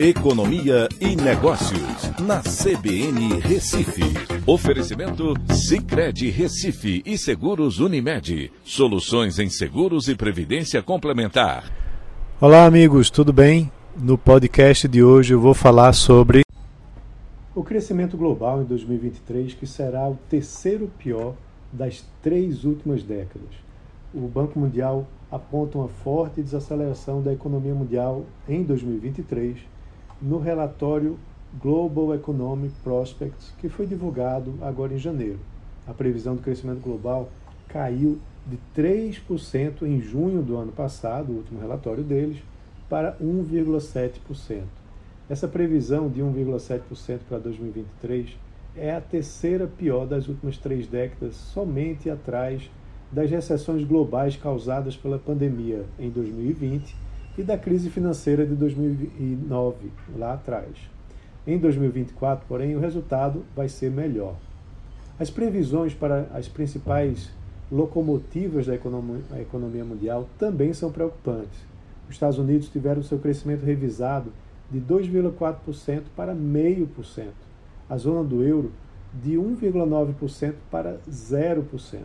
Economia e Negócios, na CBN Recife. Oferecimento Cicred Recife e Seguros Unimed. Soluções em seguros e previdência complementar. Olá, amigos, tudo bem? No podcast de hoje eu vou falar sobre o crescimento global em 2023, que será o terceiro pior das três últimas décadas. O Banco Mundial aponta uma forte desaceleração da economia mundial em 2023 no relatório Global Economic Prospects, que foi divulgado agora em janeiro. A previsão do crescimento global caiu de 3% em junho do ano passado, o último relatório deles, para 1,7%. Essa previsão de 1,7% para 2023 é a terceira pior das últimas três décadas, somente atrás das recessões globais causadas pela pandemia em 2020 e da crise financeira de 2009, lá atrás. Em 2024, porém, o resultado vai ser melhor. As previsões para as principais locomotivas da economia mundial também são preocupantes. Os Estados Unidos tiveram seu crescimento revisado de 2,4% para 0,5%. A zona do euro de 1,9% para 0%.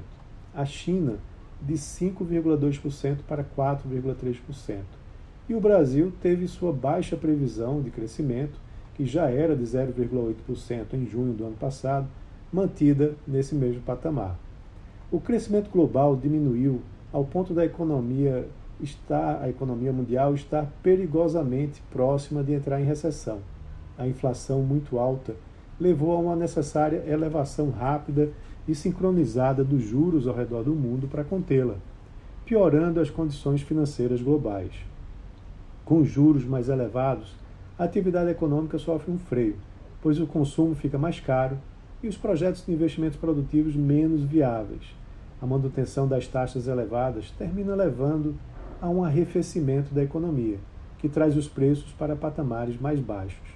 A China de 5,2% para 4,3%. E o Brasil teve sua baixa previsão de crescimento, que já era de 0,8% em junho do ano passado, mantida nesse mesmo patamar. O crescimento global diminuiu ao ponto da economia estar, a economia mundial estar perigosamente próxima de entrar em recessão. A inflação muito alta levou a uma necessária elevação rápida e sincronizada dos juros ao redor do mundo para contê-la, piorando as condições financeiras globais. Com juros mais elevados, a atividade econômica sofre um freio, pois o consumo fica mais caro e os projetos de investimentos produtivos menos viáveis. A manutenção das taxas elevadas termina levando a um arrefecimento da economia, que traz os preços para patamares mais baixos.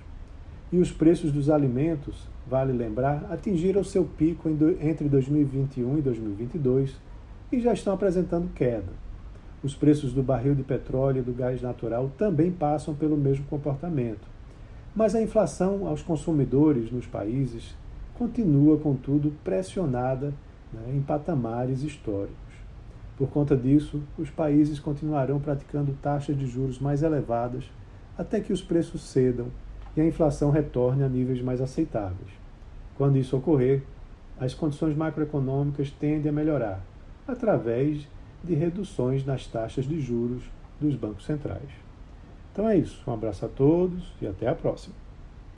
E os preços dos alimentos, vale lembrar, atingiram seu pico entre 2021 e 2022 e já estão apresentando queda os preços do barril de petróleo e do gás natural também passam pelo mesmo comportamento. Mas a inflação aos consumidores nos países continua, contudo, pressionada né, em patamares históricos. Por conta disso, os países continuarão praticando taxas de juros mais elevadas até que os preços cedam e a inflação retorne a níveis mais aceitáveis. Quando isso ocorrer, as condições macroeconômicas tendem a melhorar, através de reduções nas taxas de juros dos bancos centrais. Então é isso. Um abraço a todos e até a próxima.